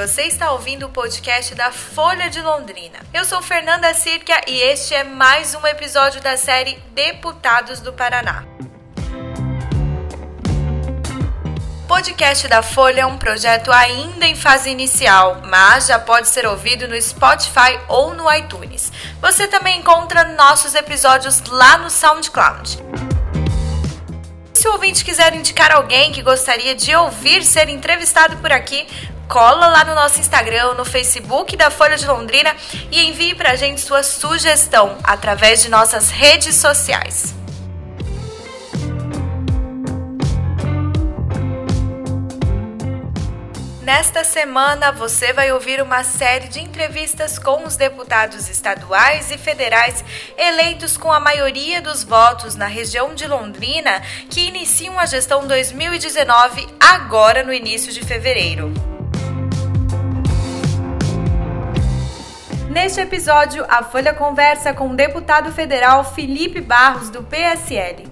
Você está ouvindo o podcast da Folha de Londrina. Eu sou Fernanda Circa e este é mais um episódio da série Deputados do Paraná. O podcast da Folha é um projeto ainda em fase inicial, mas já pode ser ouvido no Spotify ou no iTunes. Você também encontra nossos episódios lá no SoundCloud. Se o ouvinte quiser indicar alguém que gostaria de ouvir ser entrevistado por aqui, cola lá no nosso Instagram, no Facebook da Folha de Londrina e envie pra gente sua sugestão através de nossas redes sociais. Nesta semana você vai ouvir uma série de entrevistas com os deputados estaduais e federais eleitos com a maioria dos votos na região de Londrina que iniciam a gestão 2019 agora no início de fevereiro. Neste episódio, a Folha conversa com o deputado federal Felipe Barros, do PSL.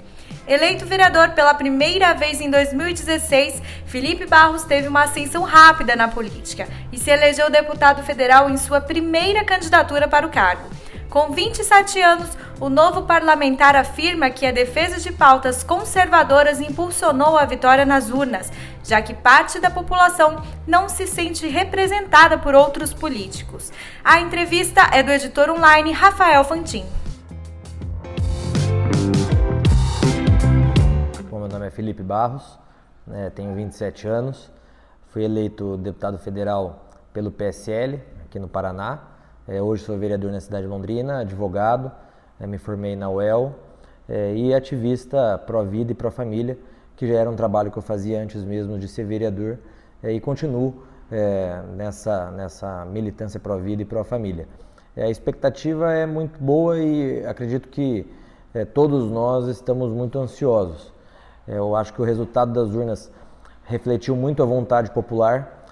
Eleito vereador pela primeira vez em 2016, Felipe Barros teve uma ascensão rápida na política e se elegeu deputado federal em sua primeira candidatura para o cargo. Com 27 anos, o novo parlamentar afirma que a defesa de pautas conservadoras impulsionou a vitória nas urnas, já que parte da população não se sente representada por outros políticos. A entrevista é do editor online Rafael Fantin. É Felipe Barros, né, tenho 27 anos, fui eleito deputado federal pelo PSL aqui no Paraná é, hoje sou vereador na cidade de Londrina, advogado, é, me formei na UEL é, e ativista pró-vida e pró-família, que já era um trabalho que eu fazia antes mesmo de ser vereador é, e continuo é, nessa, nessa militância pró-vida e pró-família. É, a expectativa é muito boa e acredito que todos nós estamos muito ansiosos. Eu acho que o resultado das urnas refletiu muito a vontade popular.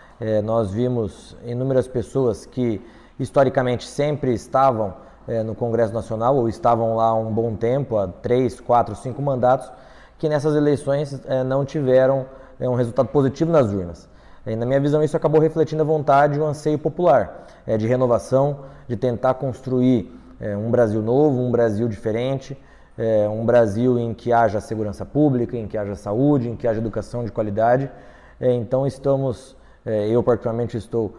nós vimos inúmeras pessoas que historicamente sempre estavam é, no Congresso Nacional ou estavam lá há um bom tempo, há três, quatro, cinco mandatos, que nessas eleições é, não tiveram é, um resultado positivo nas urnas. Na minha visão, isso acabou refletindo a vontade e o anseio popular de renovação, de tentar construir um Brasil novo, um Brasil diferente, um Brasil em que haja segurança pública, em que haja saúde, em que haja educação de qualidade. então, estamos, eu particularmente estou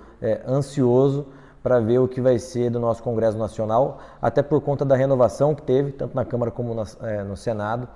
ansioso para ver o que vai ser do nosso Congresso Nacional, até por conta da renovação que teve, tanto na Câmara como na, é, no Senado.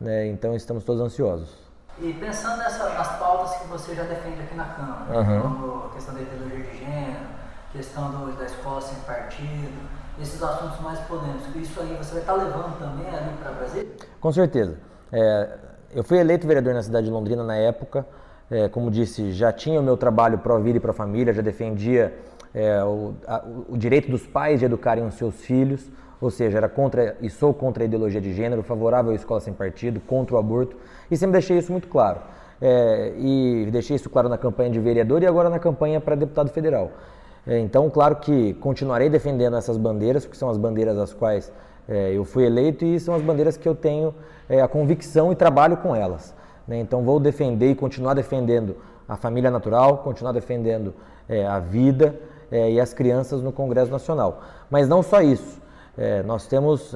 Né? Então estamos todos ansiosos. E pensando nessas nas pautas que você já defende aqui na Câmara, uhum. como a questão da ideologia de gênero, questão do, da escola sem partido, esses assuntos mais polêmicos, isso aí você vai estar levando também ali para Brasília? Com certeza. É, eu fui eleito vereador na cidade de Londrina na época, é, como disse, já tinha o meu trabalho pró-vida e pró-família, já defendia é, o, a, o, direito dos pais de educarem os seus filhos, ou seja, era contra e sou contra a ideologia de gênero, favorável à escola sem partido, contra o aborto, e sempre deixei isso muito claro. É, e deixei isso claro na campanha de vereador e agora na campanha para deputado federal. É, então, claro que continuarei defendendo essas bandeiras, porque são as bandeiras às quais é, eu fui eleito e são as bandeiras que eu tenho é, a convicção e trabalho com elas. Né? Então, vou defender e continuar defendendo a família natural, continuar defendendo é, a vida, é, e as crianças no Congresso Nacional. Mas não só isso, é, nós temos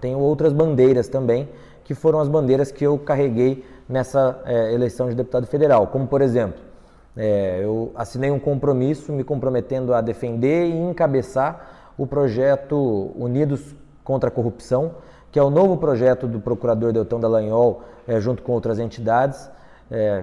tenho outras bandeiras também, que foram as bandeiras que eu carreguei nessa eleição de deputado federal, como por exemplo, é, eu assinei um compromisso me comprometendo a defender e encabeçar o projeto Unidos contra a Corrupção, que é o novo projeto do procurador Deltão Dallagnol, é, junto com outras entidades,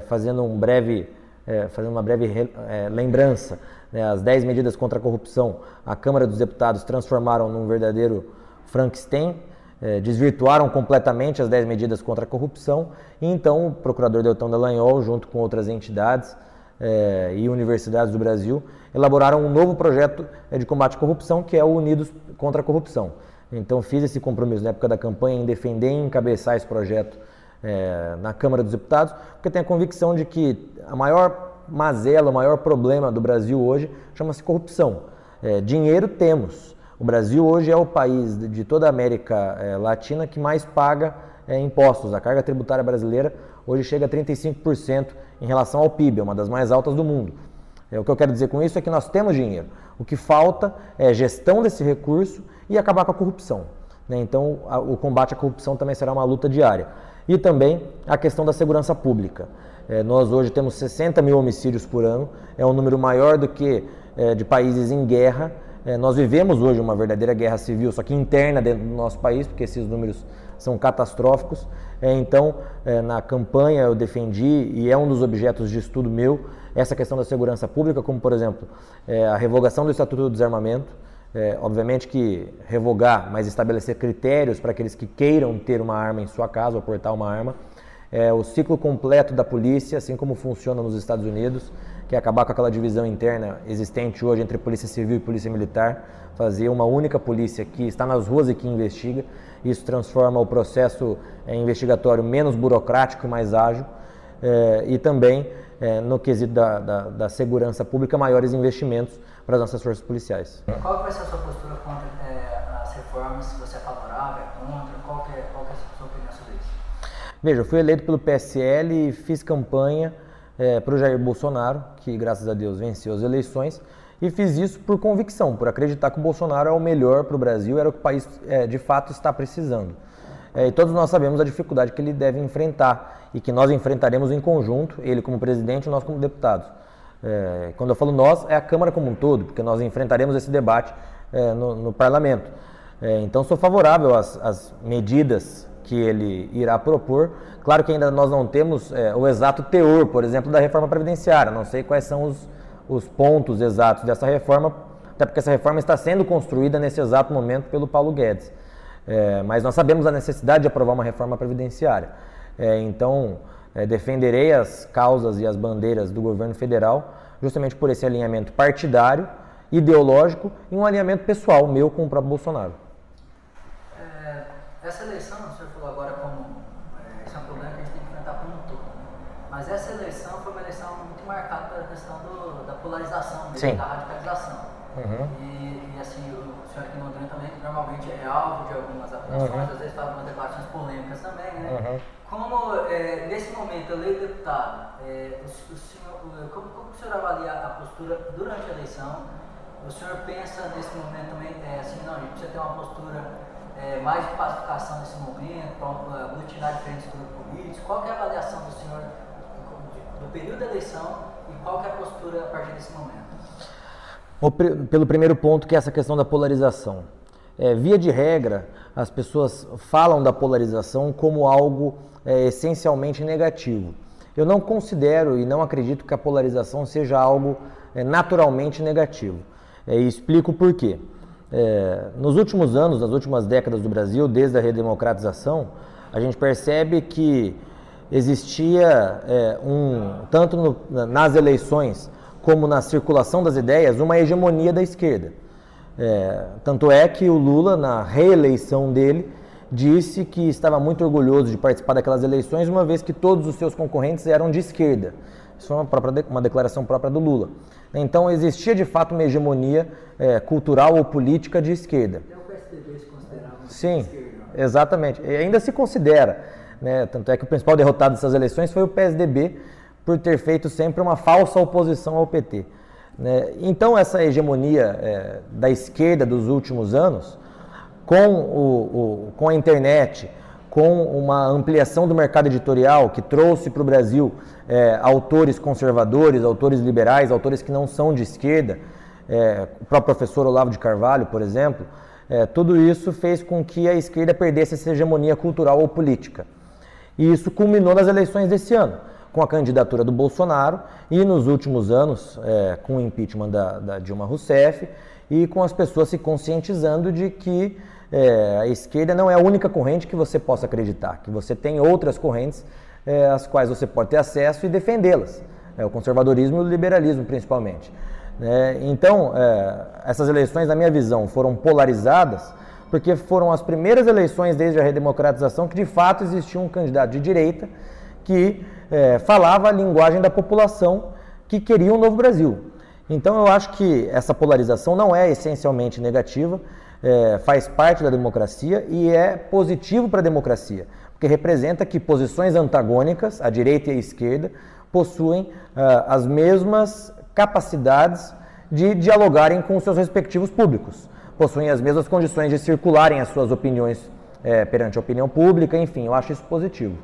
fazendo um breve é, fazendo uma breve é, lembrança, né, as 10 medidas contra a corrupção, a Câmara dos Deputados transformaram num verdadeiro Frankenstein, é, desvirtuaram completamente as 10 medidas contra a corrupção, e então o procurador Deltão Dallagnol, junto com outras entidades é, e universidades do Brasil, elaboraram um novo projeto é, de combate à corrupção, que é o Unidos contra a Corrupção. Então fiz esse compromisso na época da campanha em defender e encabeçar esse projeto é, na Câmara dos Deputados, porque tenho a convicção de que a maior mazela, o maior problema do Brasil hoje chama-se corrupção. É, dinheiro temos. O Brasil hoje é o país de toda a América Latina que mais paga impostos. A carga tributária brasileira hoje chega a 35% em relação ao PIB, é uma das mais altas do mundo. É, o que eu quero dizer com isso é que nós temos dinheiro. O que falta é gestão desse recurso e acabar com a corrupção. Né? Então, a, o combate à corrupção também será uma luta diária. E também a questão da segurança pública. É, nós hoje temos 60 mil homicídios por ano, é um número maior do que é, de países em guerra. É, nós vivemos hoje uma verdadeira guerra civil, só que interna dentro do nosso país, porque esses números são catastróficos. É, então, é, na campanha eu defendi, e é um dos objetos de estudo meu, essa questão da segurança pública, como por exemplo é, a revogação do Estatuto do Desarmamento. É, obviamente que revogar, mas estabelecer critérios para aqueles que queiram ter uma arma em sua casa ou portar uma arma. É, o ciclo completo da polícia, assim como funciona nos Estados Unidos, que é acabar com aquela divisão interna existente hoje entre polícia civil e polícia militar, fazer uma única polícia que está nas ruas e que investiga. Isso transforma o processo é, investigatório menos burocrático e mais ágil. É, e também, é, no quesito da, da, da, segurança pública, maiores investimentos para as nossas forças policiais. Qual vai ser a sua postura contra é, as reformas? Se você é favorável, é contra? Qual que é, qual que é a sua opinião sobre isso? Veja, eu fui eleito pelo PSL e fiz campanha para o Jair Bolsonaro, que graças a Deus venceu as eleições, e fiz isso por convicção, por acreditar que o Bolsonaro é o melhor para o Brasil, era o que o país é, de fato está precisando. É, e todos nós sabemos a dificuldade que ele deve enfrentar e que nós enfrentaremos em conjunto, ele como presidente e nós como deputados. É, quando eu falo nós, é a Câmara como um todo, porque nós enfrentaremos esse debate é, no, no, parlamento. É, então, sou favorável às, às, medidas que ele irá propor. Claro que ainda nós não temos é, o exato teor, por exemplo, da reforma previdenciária. Não sei quais são os, os pontos exatos dessa reforma, até porque essa reforma está sendo construída nesse exato momento pelo Paulo Guedes. É, mas nós sabemos a necessidade de aprovar uma reforma previdenciária. É, então, é, defenderei as causas e as bandeiras do governo federal justamente por esse alinhamento partidário, ideológico e um alinhamento pessoal meu com o próprio Bolsonaro. É, essa eleição, o senhor falou agora como é, esse é um problema que a gente tem que enfrentar como um todo, né? mas essa eleição foi uma eleição muito marcada pela questão do, da mesmo, da radicalização. Uhum. E, e, assim, o senhor aqui em Londrina também normalmente é alvo de algumas acusações, uhum. às vezes fala algumas declarações polêmicas também, né? Uhum. Como é, nesse momento eleito deputado, é, o, o senhor, como, como o senhor avalia a postura durante a eleição? O senhor pensa nesse momento também, é, assim, não, a gente precisa ter uma postura é, mais de pacificação nesse momento, para aglutinar diferentes grupos políticos? Qual é a avaliação do senhor do, do período da eleição e qual é a postura a partir desse momento? Pelo primeiro ponto, que é essa questão da polarização. É, via de regra, as pessoas falam da polarização como algo é, essencialmente negativo. Eu não considero e não acredito que a polarização seja algo é, naturalmente negativo. É, e explico por quê. É, nos últimos anos, nas últimas décadas do Brasil, desde a redemocratização, a gente percebe que existia é, um, tanto no, nas eleições como na circulação das ideias, uma hegemonia da esquerda. É, tanto é que o Lula, na reeleição dele, disse que estava muito orgulhoso de participar daquelas eleições, uma vez que todos os seus concorrentes eram de esquerda. Isso foi uma, própria, uma declaração própria do Lula. Então existia de fato uma hegemonia é, cultural ou política de esquerda. Até o PSDB se considerava Sim, exatamente. E ainda se considera. Né? Tanto é que o principal derrotado dessas eleições foi o PSDB, por ter feito sempre uma falsa oposição ao PT. Né? Então, essa hegemonia é, da esquerda dos últimos anos, com, o, o, com a internet, com uma ampliação do mercado editorial que trouxe para o Brasil é, autores conservadores, autores liberais, autores que não são de esquerda, é, o próprio professor Olavo de Carvalho, por exemplo, é, tudo isso fez com que a esquerda perdesse essa hegemonia cultural ou política. E isso culminou nas eleições desse ano com a candidatura do Bolsonaro e nos últimos anos é, com o impeachment da, da, Dilma Rousseff e com as pessoas se conscientizando de que é, a esquerda não é a única corrente que você possa acreditar, que você tem outras correntes é, às quais você pode ter acesso e defendê-las, é, o conservadorismo e o liberalismo principalmente. É, então, é, essas eleições, na minha visão, foram polarizadas porque foram as primeiras eleições desde a redemocratização que de fato existia um candidato de direita que é, falava a linguagem da população que queria um novo Brasil. Então eu acho que essa polarização não é essencialmente negativa, é, faz parte da democracia e é positivo para a democracia, porque representa que posições antagônicas, a direita e a esquerda, possuem uh, as mesmas capacidades de dialogarem com seus respectivos públicos, possuem as mesmas condições de circularem as suas opiniões é, perante a opinião pública, enfim, eu acho isso positivo.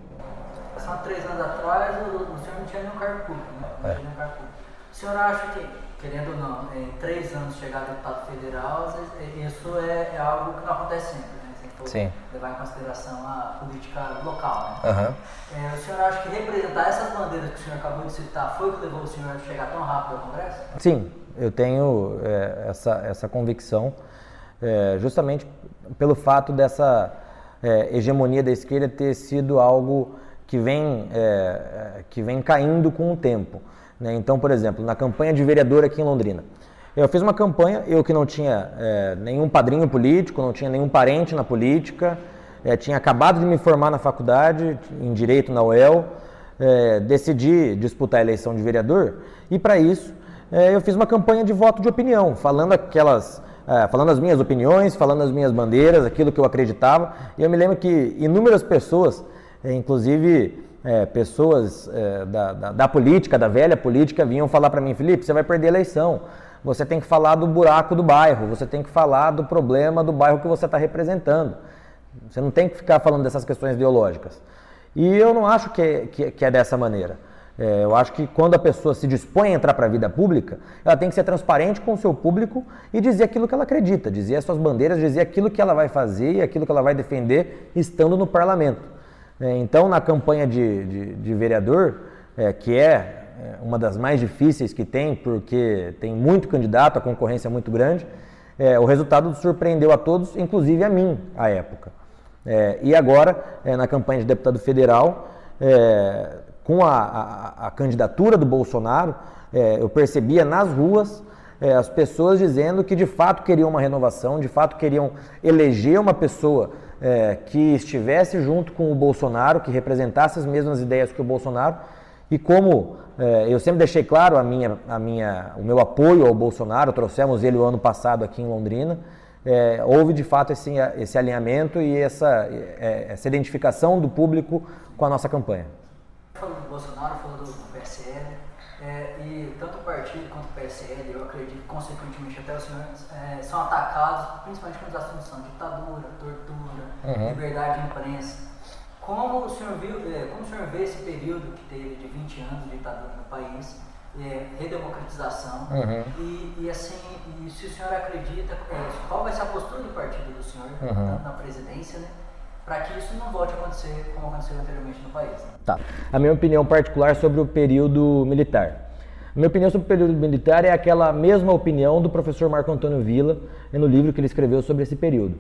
Há três anos atrás, o, o senhor não tinha nenhum cargo público, né? Não é. tinha nenhum cargo público. O senhor acha que, querendo ou não, em três anos chegar a deputado federal, isso é, é algo que não acontece sempre, né? Sim. levar em consideração a política local. Né? Uhum. É, o senhor acha que representar essas bandeiras que o senhor acabou de citar foi o que levou o senhor a chegar tão rápido ao Congresso? Sim, eu tenho é, essa, essa convicção é, justamente pelo fato dessa é, hegemonia da esquerda ter sido algo que vem, é, é, que vem caindo com o tempo. Né? Então, por exemplo, na campanha de vereador aqui em Londrina, eu fiz uma campanha, eu que não tinha é, nenhum padrinho político, não tinha nenhum parente na política, é, tinha acabado de me formar na faculdade, em Direito na UEL, é, decidi disputar a eleição de vereador e para isso é, eu fiz uma campanha de voto de opinião, falando aquelas, é, falando as minhas opiniões, falando as minhas bandeiras, aquilo que eu acreditava. E eu me lembro que inúmeras pessoas, é, inclusive pessoas da, da, da política, da velha política, vinham falar para mim, Felipe, você vai perder a eleição você tem que falar do buraco do bairro, você tem que falar do problema do bairro que você está representando. Você não tem que ficar falando dessas questões ideológicas. E eu não acho que é, que, que é dessa maneira. É, eu acho que quando a pessoa se dispõe a entrar para a vida pública, ela tem que ser transparente com o seu público e dizer aquilo que ela acredita, dizer as suas bandeiras, dizer aquilo que ela vai fazer e aquilo que ela vai defender estando no parlamento. É, então, na campanha de, de, de vereador, é, que é é uma das mais difíceis que tem, porque tem muito candidato, a concorrência é muito grande. É, o resultado surpreendeu a todos, inclusive a mim, à época. É, e agora, é, na campanha de deputado federal, é, com a, a, a, candidatura do Bolsonaro, eu percebia nas ruas as pessoas dizendo que de fato queriam uma renovação, de fato queriam eleger uma pessoa que estivesse junto com o Bolsonaro, que representasse as mesmas ideias que o Bolsonaro. E como é, eu sempre deixei claro a minha, a minha, o meu apoio ao Bolsonaro, trouxemos ele o ano passado aqui em Londrina. É, houve de fato esse, esse alinhamento e essa, é, essa identificação do público com a nossa campanha. Falou do Bolsonaro, falou do, PSL, é, e tanto o partido quanto o PSL, eu acredito consequentemente até os senhores, é, são atacados, principalmente quando os assuntos são ditadura, tortura, uhum. liberdade de imprensa. Como o senhor viu, é, como o senhor vê esse período que teve de 20 anos de ditadura no país, é, redemocratização, uhum. e, e, assim, e se o senhor acredita, é, qual vai ser a postura do partido do senhor uhum. na, na, presidência, né? Para que isso não volte a acontecer como aconteceu anteriormente no país. Né? Tá. A minha opinião particular sobre o período militar. A minha opinião sobre o período militar é aquela mesma opinião do professor Marco Antônio Villa no livro que ele escreveu sobre esse período.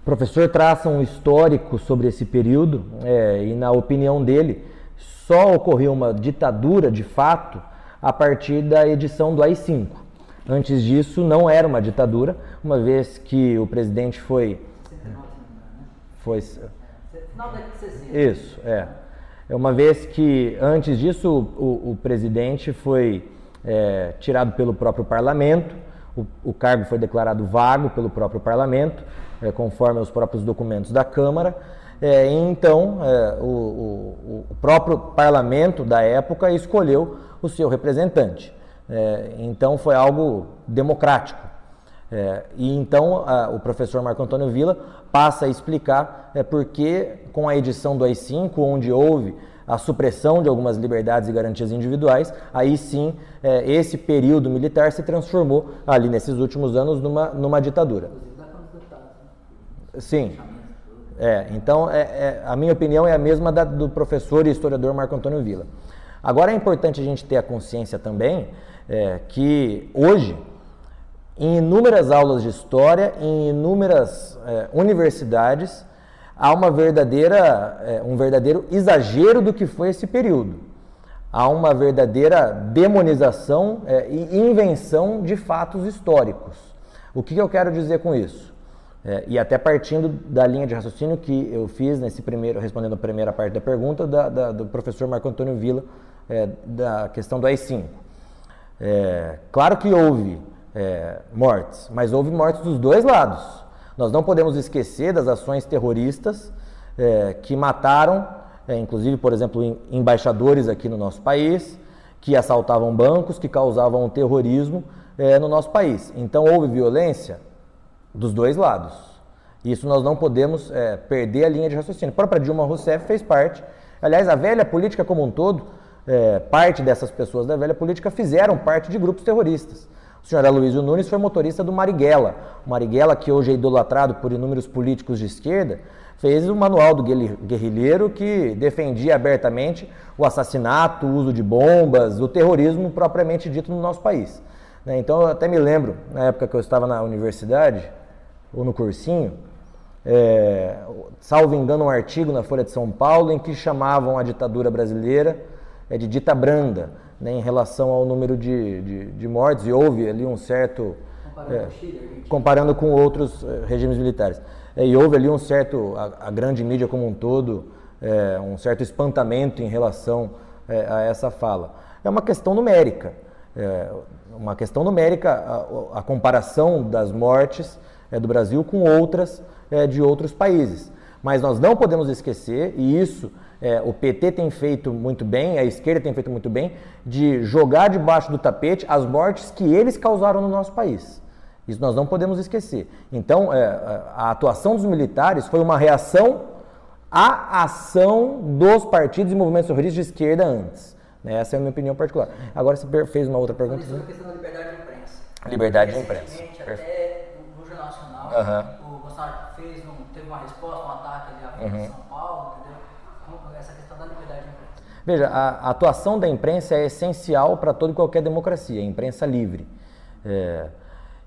O professor traça um histórico sobre esse período é, e, na opinião dele, só ocorreu uma ditadura de fato a partir da edição do AI-5. Antes disso, não era uma ditadura, uma vez que o presidente foi. Foi. Isso, é. é. Uma vez que antes disso o, o presidente foi é, tirado pelo próprio parlamento, o, o cargo foi declarado vago pelo próprio parlamento é, conforme os próprios documentos da Câmara. É, então, é, o, o, o, próprio parlamento da época escolheu o seu representante. É, então, foi algo democrático. É, e então, a, o professor Marco Antônio Villa passa a explicar é, por que, com a edição do AI-5, onde houve a supressão de algumas liberdades e garantias individuais, aí sim é, esse período militar se transformou ali nesses últimos anos numa, numa ditadura. Sim. É, então, é, é, a minha opinião é a mesma da, do professor e historiador Marco Antônio Villa. Agora é importante a gente ter a consciência também é, que hoje, em inúmeras aulas de história, em inúmeras é, universidades, há uma verdadeira, é, um verdadeiro exagero do que foi esse período. Há uma verdadeira demonização é, e invenção de fatos históricos. O que eu quero dizer com isso? É, e até partindo da linha de raciocínio que eu fiz nesse primeiro, respondendo a primeira parte da pergunta da, da, do professor Marco Antônio Villa, é, da questão do AI-5. É, claro que houve é, mortes, mas houve mortes dos dois lados. Nós não podemos esquecer das ações terroristas é, que mataram é, inclusive, por exemplo, embaixadores aqui no nosso país, que assaltavam bancos, que causavam terrorismo no nosso país. Então houve violência dos dois lados. Isso nós não podemos é, perder a linha de raciocínio. A própria Dilma Rousseff fez parte. Aliás, a velha política como um todo, é, parte dessas pessoas da velha política fizeram parte de grupos terroristas. O senhor Aloysio Nunes foi motorista do Marighella. O Marighella, que hoje é idolatrado por inúmeros políticos de esquerda, fez o manual do guerrilheiro que defendia abertamente o assassinato, o uso de bombas, o terrorismo propriamente dito no nosso país. Né? Então eu até me lembro, na época que eu estava na universidade, ou no cursinho, é, salvo engano, um artigo na Folha de São Paulo em que chamavam a ditadura brasileira é, de dita branda, né, em relação ao número de, de, de, mortes, e houve ali um certo. Comparando, é, Chile, comparando com outros é, regimes militares. É, e houve ali um certo, a, a grande mídia como um todo, é, um certo espantamento em relação é, a essa fala. É uma questão numérica, é, uma questão numérica a, a comparação das mortes do Brasil com outras é, de outros países. Mas nós não podemos esquecer, e isso o PT tem feito muito bem, a esquerda tem feito muito bem, de jogar debaixo do tapete as mortes que eles causaram no nosso país. Isso nós não podemos esquecer. Então, é, a atuação dos militares foi uma reação à ação dos partidos e movimentos terroristas de esquerda antes. Né? Essa é a minha opinião particular. Agora você fez uma outra pergunta. Sobre a questão da liberdade de imprensa. Liberdade de imprensa. Uhum. o Bolsonaro fez um, teve uma resposta, um ataque ali à uhum. São Paulo, entendeu? Essa questão da liberdade de imprensa. Veja, a, a atuação da imprensa é essencial para toda e qualquer democracia, a imprensa livre. É,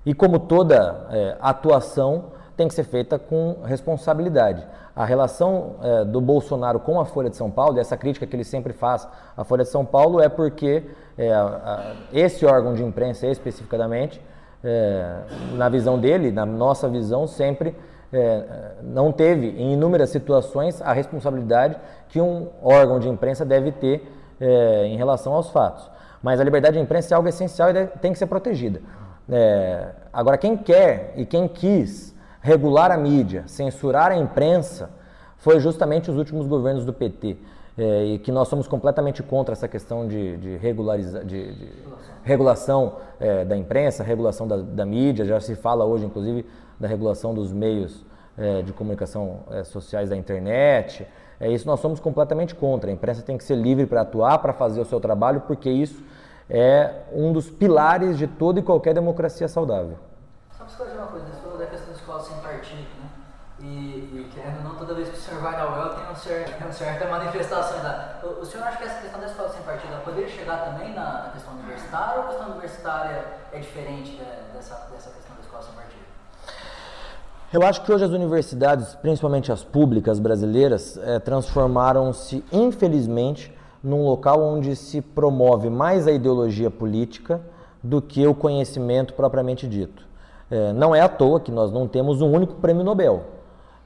e como toda é, atuação tem que ser feita com responsabilidade. A relação é, do Bolsonaro com a Folha de São Paulo, essa crítica que ele sempre faz à Folha de São Paulo, é porque é, a, esse órgão de imprensa especificamente, é, na visão dele, na nossa visão, sempre é, não teve, em inúmeras situações, a responsabilidade que um órgão de imprensa deve ter é, em relação aos fatos. Mas a liberdade de imprensa é algo essencial e tem que ser protegida. É, agora, quem quer e quem quis regular a mídia, censurar a imprensa, foi justamente os últimos governos do PT. É, e que nós somos completamente contra essa questão de, de, regulariza, de, de regulação é, da imprensa, regulação da, da, mídia. Já se fala hoje, inclusive, da regulação dos meios é, de comunicação é, sociais da internet. É isso nós somos completamente contra. A imprensa tem que ser livre para atuar, para fazer o seu trabalho, porque isso é um dos pilares de toda e qualquer democracia saudável. Só para esclarecer uma coisa, você falou da questão da escola sem partido? E, e querendo ou não, toda vez que o senhor vai na UEL tem, um certo, tem uma certa manifestação. Da, o, o, senhor acha que essa questão da escola sem partido poderia chegar também na, na questão universitária ou a questão universitária é diferente né, dessa, dessa questão da escola sem partido? Eu acho que hoje as universidades, principalmente as públicas brasileiras, é, transformaram-se, infelizmente, num local onde se promove mais a ideologia política do que o conhecimento propriamente dito. É, não é à toa que nós não temos um único prêmio Nobel,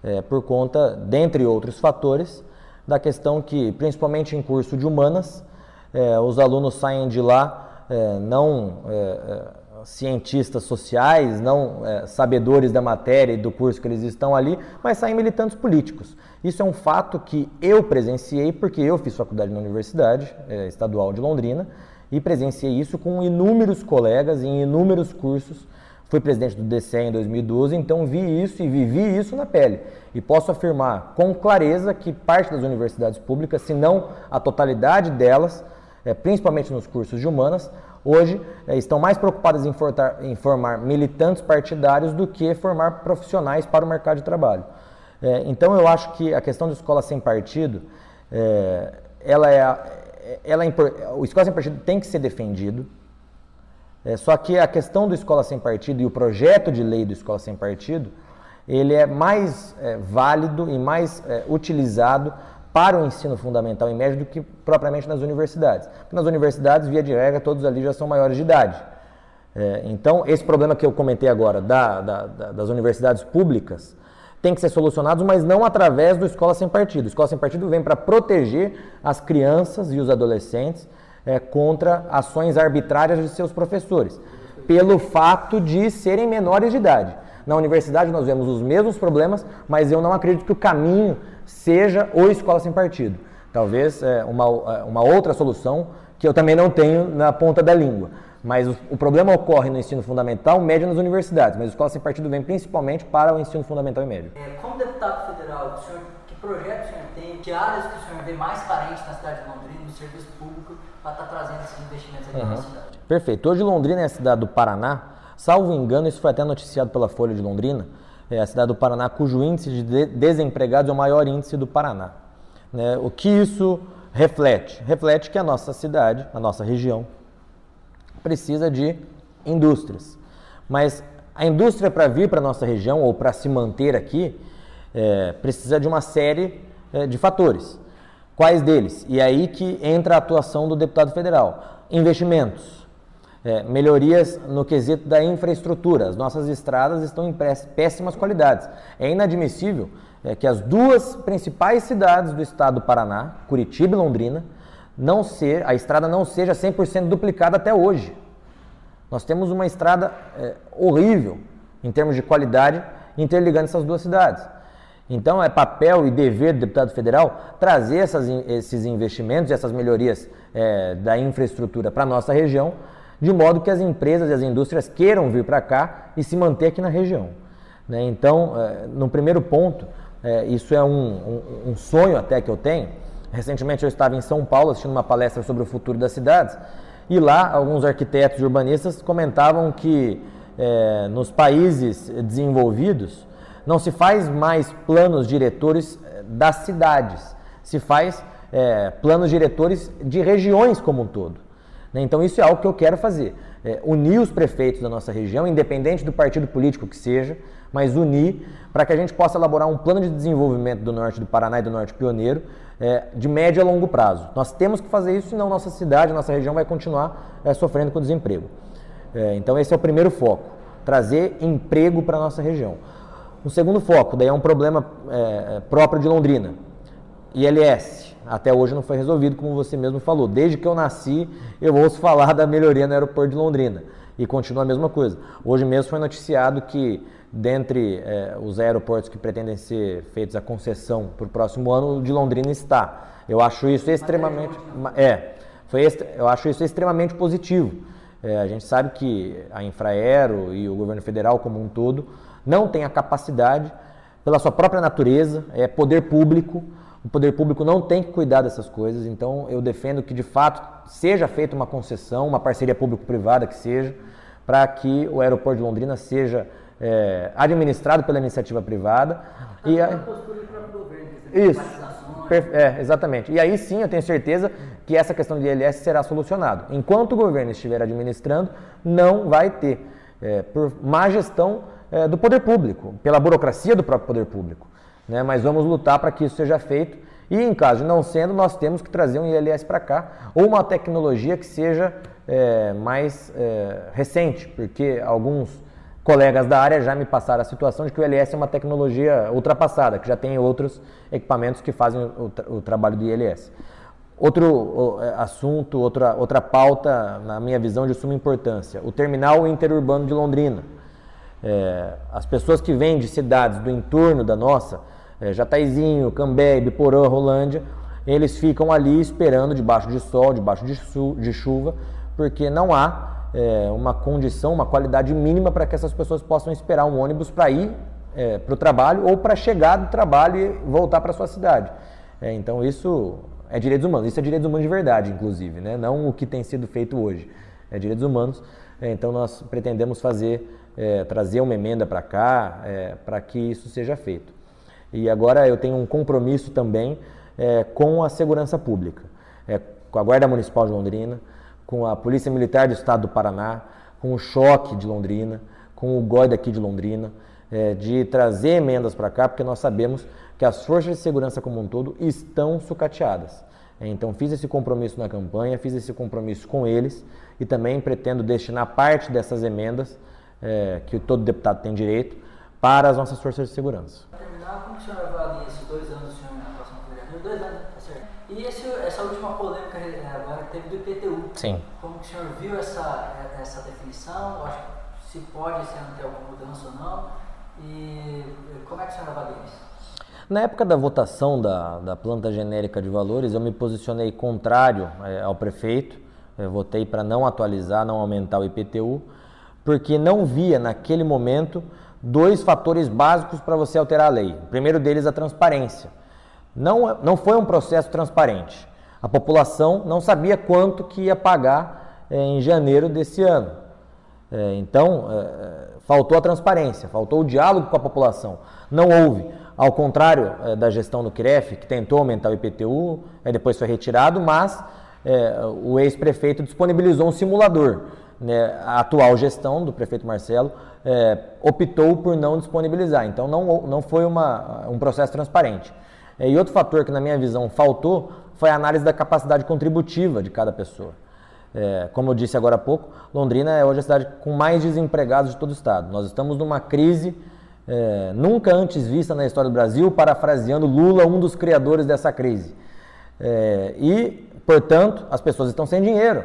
é, por conta, dentre outros fatores, da questão que, principalmente em curso de humanas, é, os alunos saem de lá é, não é, é, cientistas sociais, não sabedores da matéria e do curso que eles estão ali, mas saem militantes políticos. Isso é um fato que eu presenciei porque eu fiz faculdade na Universidade é, Estadual de Londrina e presenciei isso com inúmeros colegas em inúmeros cursos. Fui presidente do DCE em 2012, então vi isso e vivi isso na pele. E posso afirmar com clareza que parte das universidades públicas, se não a totalidade delas, é, principalmente nos cursos de humanas, hoje é, estão mais preocupadas em, em formar militantes partidários do que formar profissionais para o mercado de trabalho. É, então eu acho que a questão de escola sem partido, ela é, ela é, o escola sem partido tem que ser defendido. É, só que a questão do escola sem partido e o projeto de lei do escola sem partido, ele é mais é, válido e mais é, utilizado para o ensino fundamental e médio do que propriamente nas universidades. Porque nas universidades, via de regra, todos ali já são maiores de idade. É, então, esse problema que eu comentei agora da, da, da, das universidades públicas, tem que ser solucionados, mas não através do Escola Sem Partido. O Escola Sem Partido vem para proteger as crianças e os adolescentes é, contra ações arbitrárias de seus professores, pelo fato de serem menores de idade. Na universidade nós vemos os mesmos problemas, mas eu não acredito que o caminho seja o Escola Sem Partido. Talvez é, uma, é, uma outra solução que eu também não tenho na ponta da língua. Mas o, o, problema ocorre no ensino fundamental, médio nas universidades, mas a escola sem partido vem principalmente para o ensino fundamental e médio. É, como deputado federal, o senhor, que projeto o senhor tem, que áreas que o senhor vê mais carentes na cidade de Londrina, no serviço público, para estar tá trazendo esses investimentos aqui uhum. na cidade? Perfeito. Hoje Londrina é a cidade do Paraná, salvo engano, isso foi até noticiado pela Folha de Londrina, é a cidade do Paraná cujo índice de desempregados é o maior índice do Paraná. Né? O que isso reflete? Reflete que a nossa cidade, a nossa região, precisa de indústrias. Mas a indústria para vir para a nossa região ou para se manter aqui é, precisa de uma série é, de fatores. Quais deles? E é aí que entra a atuação do deputado federal. Investimentos, é, melhorias no quesito da infraestrutura. As nossas estradas estão em péssimas qualidades. É inadmissível é, que as duas principais cidades do estado do Paraná, Curitiba e Londrina, não ser, a estrada não seja 100% duplicada até hoje. Nós temos uma estrada é, horrível em termos de qualidade interligando essas duas cidades. Então é papel e dever do deputado federal trazer essas, esses investimentos e essas melhorias é, da infraestrutura para a nossa região, de modo que as empresas e as indústrias queiram vir para cá e se manter aqui na região. Né? Então, é, no primeiro ponto, é, isso é um, um, um sonho até que eu tenho, Recentemente eu estava em São Paulo assistindo uma palestra sobre o futuro das cidades e lá alguns arquitetos e urbanistas comentavam que é, nos países desenvolvidos não se faz mais planos diretores é, das cidades, se faz é, planos diretores de regiões como um todo. Né? Então isso é algo que eu quero fazer, é, unir os prefeitos da nossa região, independente do partido político que seja, mas unir para que a gente possa elaborar um plano de desenvolvimento do norte do Paraná e do norte pioneiro é, de médio a longo prazo. Nós temos que fazer isso, senão nossa cidade, nossa região vai continuar é, sofrendo com desemprego. É, então esse é o primeiro foco, trazer emprego para a nossa região. O segundo foco, daí é um problema é, é, próprio de Londrina, ILS. Até hoje não foi resolvido, como você mesmo falou. Desde que eu nasci, eu ouço falar da melhoria no aeroporto de Londrina. E continua a mesma coisa. Hoje mesmo foi noticiado que dentre é, os aeroportos que pretendem ser feitos a concessão para o próximo ano, o de Londrina está. Eu acho isso extremamente. É, foi eu acho isso extremamente positivo. É, a gente sabe que a Infraero e o governo federal como um todo não tem a capacidade, pela sua própria natureza, é poder público. O poder público não tem que cuidar dessas coisas, então eu defendo que de fato seja feita uma concessão, uma parceria público-privada que seja, para que o aeroporto de Londrina seja é, administrado pela iniciativa privada. Tá e a... do governo, Isso. É, exatamente. E aí sim eu tenho certeza que essa questão de ILS será solucionada. Enquanto o governo estiver administrando, não vai ter, é, por má gestão é, do poder público, pela burocracia do próprio poder público. Né? Mas vamos lutar para que isso seja feito. E em caso de não sendo, nós temos que trazer um ILS para cá, ou uma tecnologia que seja é, mais é, recente, porque alguns colegas da área já me passaram a situação de que o ILS é uma tecnologia ultrapassada, que já tem outros equipamentos que fazem o, tra o trabalho do ILS. Outro assunto, outra, outra pauta, na minha visão, de suma importância: o terminal interurbano de Londrina. É, as pessoas que vêm de cidades do entorno da nossa, é, Jataizinho, Cambé, Ibiporã, Rolândia, eles ficam ali esperando debaixo de sol, debaixo de, de chuva, porque não há é, uma condição, uma qualidade mínima para que essas pessoas possam esperar um ônibus para ir é, para o trabalho ou para chegar do trabalho e voltar para sua cidade. É, então isso é direitos humanos, isso é direitos humanos de verdade, inclusive, né? não o que tem sido feito hoje. É direitos humanos, é, então nós pretendemos fazer, é, trazer uma emenda para cá é, para que isso seja feito. E agora eu tenho um compromisso também com a segurança pública, com a Guarda Municipal de Londrina, com a Polícia Militar do Estado do Paraná, com o Choque de Londrina, com o GOI daqui de Londrina, é, de trazer emendas para cá, porque nós sabemos que as forças de segurança como um todo estão sucateadas. É, então fiz esse compromisso na campanha, fiz esse compromisso com eles e também pretendo destinar parte dessas emendas, é, que todo deputado tem direito, para as nossas forças de segurança. Para terminar, como o senhor avalia esses dois anos, senhor, na atuação do Dois anos, tá certo. E esse, essa última polêmica é, agora que teve do IPTU. Sim. Como o senhor viu essa, essa definição? Acho que se pode se ter alguma mudança ou não. E como é que o senhor avalia isso? Na época da votação da, da planta genérica de valores, eu me posicionei contrário é, ao prefeito, eu votei para não atualizar, não aumentar o IPTU, porque não via naquele momento dois fatores básicos para você alterar a lei. O primeiro deles, a transparência. Não, não foi um processo transparente. A população não sabia quanto que ia pagar é, em janeiro desse ano. É, então, é, faltou a transparência, faltou o diálogo com a população. Não houve. Ao contrário é, da gestão do CREF, que tentou aumentar o IPTU, é, depois foi retirado, mas é, o ex-prefeito disponibilizou um simulador. Né? A atual gestão do prefeito Marcelo é, optou por não disponibilizar. Então, não, não foi uma, um processo transparente. É, e outro fator que, na minha visão, faltou foi a análise da capacidade contributiva de cada pessoa. É, como eu disse agora há pouco, Londrina é hoje a cidade com mais desempregados de todo o estado. Nós estamos numa crise é, nunca antes vista na história do Brasil, parafraseando Lula, um dos criadores dessa crise. É, e, portanto, as pessoas estão sem dinheiro.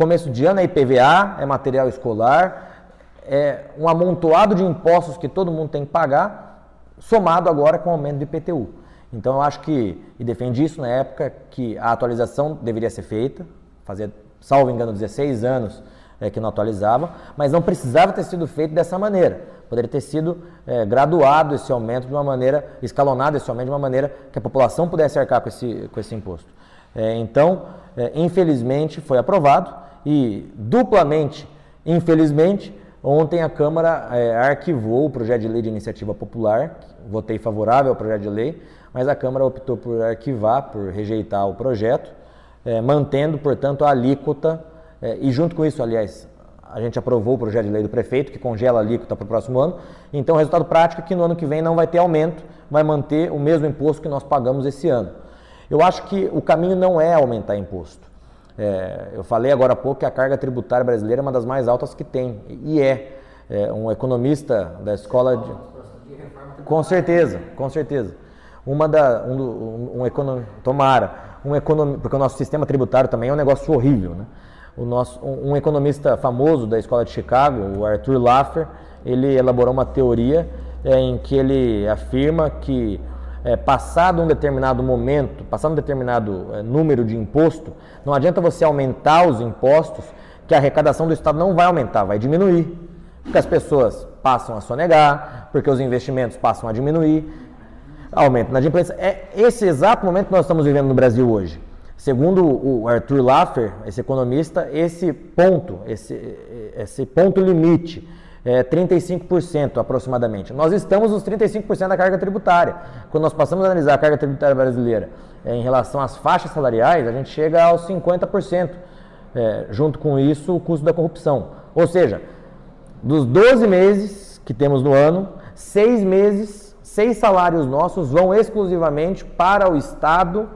Começo de ano é IPVA, é material escolar, é um amontoado de impostos que todo mundo tem que pagar, somado agora com o aumento do IPTU. Então eu acho que, e defendi isso na época, que a atualização deveria ser feita, fazia, salvo engano, 16 anos é, que não atualizava, mas não precisava ter sido feito dessa maneira. Poderia ter sido é, graduado esse aumento de uma maneira, escalonado esse aumento de uma maneira que a população pudesse arcar com esse, com esse imposto. É, então, é, infelizmente, foi aprovado e duplamente, infelizmente, ontem a Câmara é, arquivou o projeto de lei de iniciativa popular, votei favorável ao projeto de lei, mas a Câmara optou por arquivar, por rejeitar o projeto, é, mantendo, portanto, a alíquota, é, e junto com isso, aliás, a gente aprovou o projeto de lei do prefeito, que congela a alíquota para o próximo ano, então o resultado prático é que no ano que vem não vai ter aumento, vai manter o mesmo imposto que nós pagamos esse ano. Eu acho que o caminho não é aumentar imposto. É, eu falei agora há pouco que a carga tributária brasileira é uma das mais altas que tem, e é. é um economista da escola de. Com certeza, com certeza uma da, um, um, um econom, tomara, um econom, porque o nosso sistema tributário também é um negócio horrível, né? O nosso, um, um economista famoso da escola de Chicago, o Arthur Laffer, ele elaborou uma teoria é, em que ele afirma que é, passado um determinado momento, passado um determinado é, número de imposto, não adianta você aumentar os impostos, que a arrecadação do Estado não vai aumentar, vai diminuir. Porque as pessoas passam a sonegar, porque os investimentos passam a diminuir, aumento na inadimplência. É esse exato momento que nós estamos vivendo no Brasil hoje. Segundo o Arthur Laffer, esse economista, esse ponto, esse, esse ponto limite, é 35% aproximadamente. Nós estamos nos 35% da carga tributária. Quando nós passamos a analisar a carga tributária brasileira é, em relação às faixas salariais, a gente chega aos 50%. É, junto com isso, o custo da corrupção. Ou seja, dos 12 meses que temos no ano, 6 meses seis salários nossos vão exclusivamente para o Estado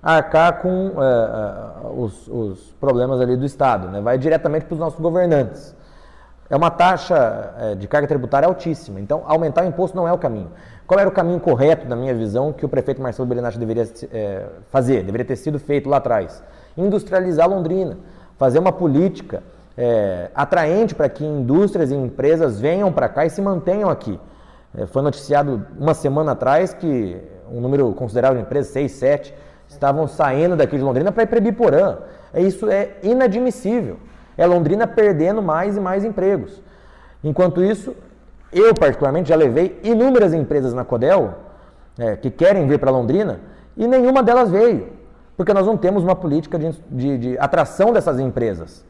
arcar com é, os, os, problemas ali do Estado, né? vai diretamente para os nossos governantes. É uma taxa é, de carga tributária altíssima, então aumentar o imposto não é o caminho. Qual era o caminho correto, na minha visão, que o prefeito Marcelo Belinati deveria é, fazer, deveria ter sido feito lá atrás? Industrializar Londrina, fazer uma política atraente para que indústrias e empresas venham para cá e se mantenham aqui. É, foi noticiado uma semana atrás que um número considerável de empresas, 6, 7, estavam saindo daqui de Londrina para ir para Ibiporã. É, isso é inadmissível. É Londrina perdendo mais e mais empregos. Enquanto isso, eu particularmente já levei inúmeras empresas na Codel é, que querem vir para Londrina e nenhuma delas veio, porque nós não temos uma política de, de, de atração dessas empresas.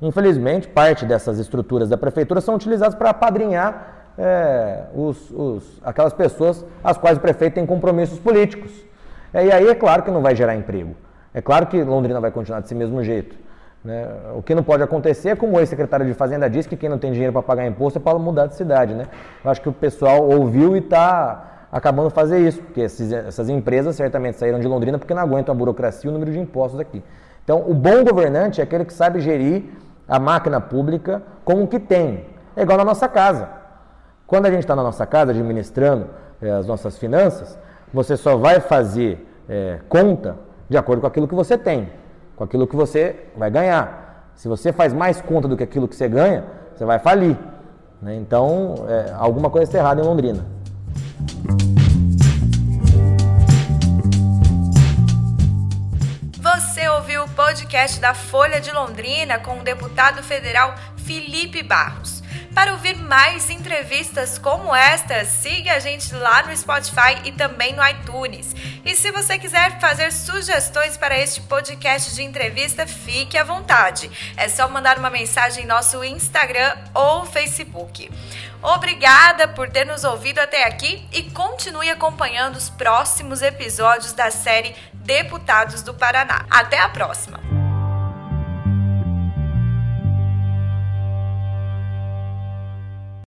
Infelizmente, parte dessas estruturas da prefeitura são utilizadas para apadrinhar é, os, os, aquelas pessoas às quais o prefeito tem compromissos políticos. É, e aí é claro que não vai gerar emprego. É claro que Londrina vai continuar desse mesmo jeito. Né? O que não pode acontecer é como o ex-secretário de Fazenda disse que quem não tem dinheiro para pagar imposto é para mudar de cidade. Né? Eu acho que o pessoal ouviu e está acabando de fazer isso, porque esses, essas empresas certamente saíram de Londrina porque não aguentam a burocracia e o número de impostos aqui. Então, o bom governante é aquele que sabe gerir a máquina pública com o que tem. É igual na nossa casa. Quando a gente está na nossa casa administrando é, as nossas finanças, você só vai fazer é, conta de acordo com aquilo que você tem, com aquilo que você vai ganhar. Se você faz mais conta do que aquilo que você ganha, você vai falir. Né? Então, é, alguma coisa está errada em Londrina. Você ouviu o podcast da Folha de Londrina com o deputado federal Felipe Barros. Para ouvir mais entrevistas como esta, siga a gente lá no Spotify e também no iTunes. E se você quiser fazer sugestões para este podcast de entrevista, fique à vontade. É só mandar uma mensagem em nosso Instagram ou Facebook. Obrigada por ter nos ouvido até aqui e continue acompanhando os próximos episódios da série Deputados do Paraná. Até a próxima!